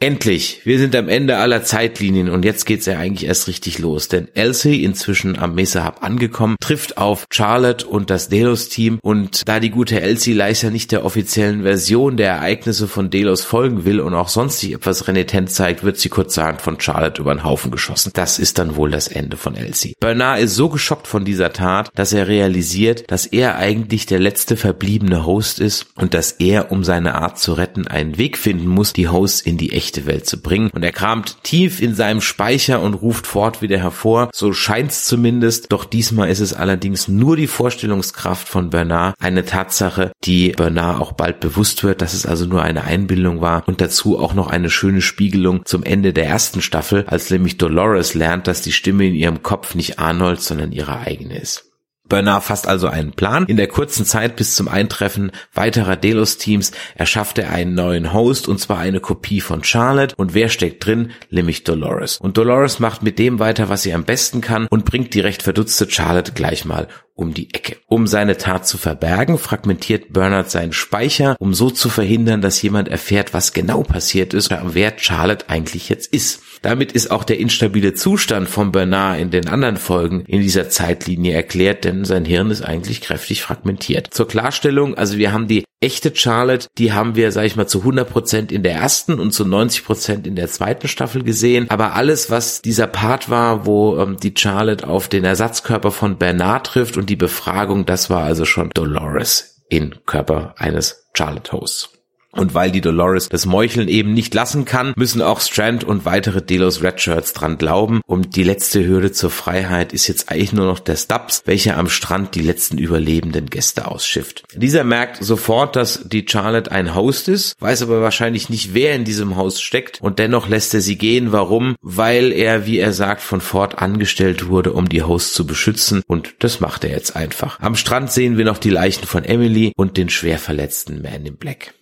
Endlich, wir sind am Ende aller Zeitlinien und jetzt geht's ja eigentlich erst richtig los, denn Elsie, inzwischen am Mesa Hub angekommen, trifft auf Charlotte und das Delos-Team und da die gute Elsie leider nicht der offiziellen Version der Ereignisse von Delos folgen will und auch sonst sich etwas renitent zeigt, wird sie kurzerhand von Charlotte über den Haufen geschossen. Das ist dann wohl das Ende von Elsie. Bernard ist so geschockt von dieser Tat, dass er realisiert, dass er eigentlich der letzte verbliebene Host ist und dass er, um seine Art zu retten, einen Weg finden muss, die Hosts in die echte echte Welt zu bringen. Und er kramt tief in seinem Speicher und ruft fort wieder hervor. So scheint's zumindest. Doch diesmal ist es allerdings nur die Vorstellungskraft von Bernard. Eine Tatsache, die Bernard auch bald bewusst wird, dass es also nur eine Einbildung war. Und dazu auch noch eine schöne Spiegelung zum Ende der ersten Staffel, als nämlich Dolores lernt, dass die Stimme in ihrem Kopf nicht Arnold, sondern ihre eigene ist. Bernard fasst also einen Plan. In der kurzen Zeit bis zum Eintreffen weiterer Delos-Teams erschafft er einen neuen Host und zwar eine Kopie von Charlotte. Und wer steckt drin? Nämlich Dolores. Und Dolores macht mit dem weiter, was sie am besten kann und bringt die recht verdutzte Charlotte gleich mal um die Ecke. Um seine Tat zu verbergen, fragmentiert Bernard seinen Speicher, um so zu verhindern, dass jemand erfährt, was genau passiert ist oder wer Charlotte eigentlich jetzt ist. Damit ist auch der instabile Zustand von Bernard in den anderen Folgen in dieser Zeitlinie erklärt, denn sein Hirn ist eigentlich kräftig fragmentiert. Zur Klarstellung, also wir haben die echte Charlotte, die haben wir, sag ich mal, zu 100 Prozent in der ersten und zu 90 Prozent in der zweiten Staffel gesehen. Aber alles, was dieser Part war, wo ähm, die Charlotte auf den Ersatzkörper von Bernard trifft und die Befragung, das war also schon Dolores in Körper eines Charlotte Hosts. Und weil die Dolores das Meucheln eben nicht lassen kann, müssen auch Strand und weitere Delos Redshirts dran glauben. Und die letzte Hürde zur Freiheit ist jetzt eigentlich nur noch der Stubbs, welcher am Strand die letzten überlebenden Gäste ausschifft. Dieser merkt sofort, dass die Charlotte ein Host ist, weiß aber wahrscheinlich nicht, wer in diesem Haus steckt und dennoch lässt er sie gehen. Warum? Weil er, wie er sagt, von Ford angestellt wurde, um die Host zu beschützen und das macht er jetzt einfach. Am Strand sehen wir noch die Leichen von Emily und den schwer verletzten Man in Black.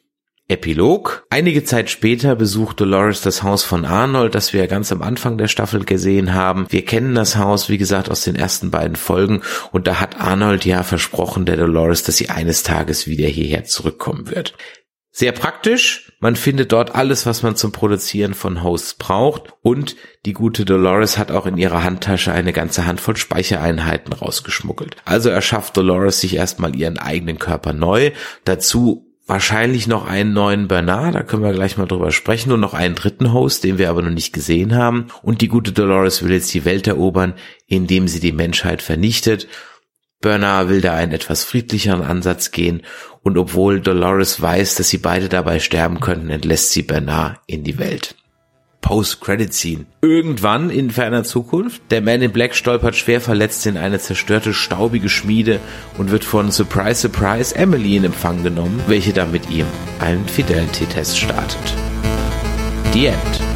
Epilog. Einige Zeit später besucht Dolores das Haus von Arnold, das wir ganz am Anfang der Staffel gesehen haben. Wir kennen das Haus, wie gesagt, aus den ersten beiden Folgen und da hat Arnold ja versprochen der Dolores, dass sie eines Tages wieder hierher zurückkommen wird. Sehr praktisch. Man findet dort alles, was man zum Produzieren von Hosts braucht. Und die gute Dolores hat auch in ihrer Handtasche eine ganze Handvoll Speichereinheiten rausgeschmuggelt. Also erschafft Dolores sich erstmal ihren eigenen Körper neu. Dazu wahrscheinlich noch einen neuen Bernard, da können wir gleich mal drüber sprechen, und noch einen dritten Host, den wir aber noch nicht gesehen haben. Und die gute Dolores will jetzt die Welt erobern, indem sie die Menschheit vernichtet. Bernard will da einen etwas friedlicheren Ansatz gehen und obwohl Dolores weiß, dass sie beide dabei sterben könnten, entlässt sie Bernard in die Welt. Post-Credit-Scene. Irgendwann in ferner Zukunft, der Man in Black stolpert schwer verletzt in eine zerstörte, staubige Schmiede und wird von Surprise Surprise Emily in Empfang genommen, welche dann mit ihm einen Fidelity-Test startet. The End.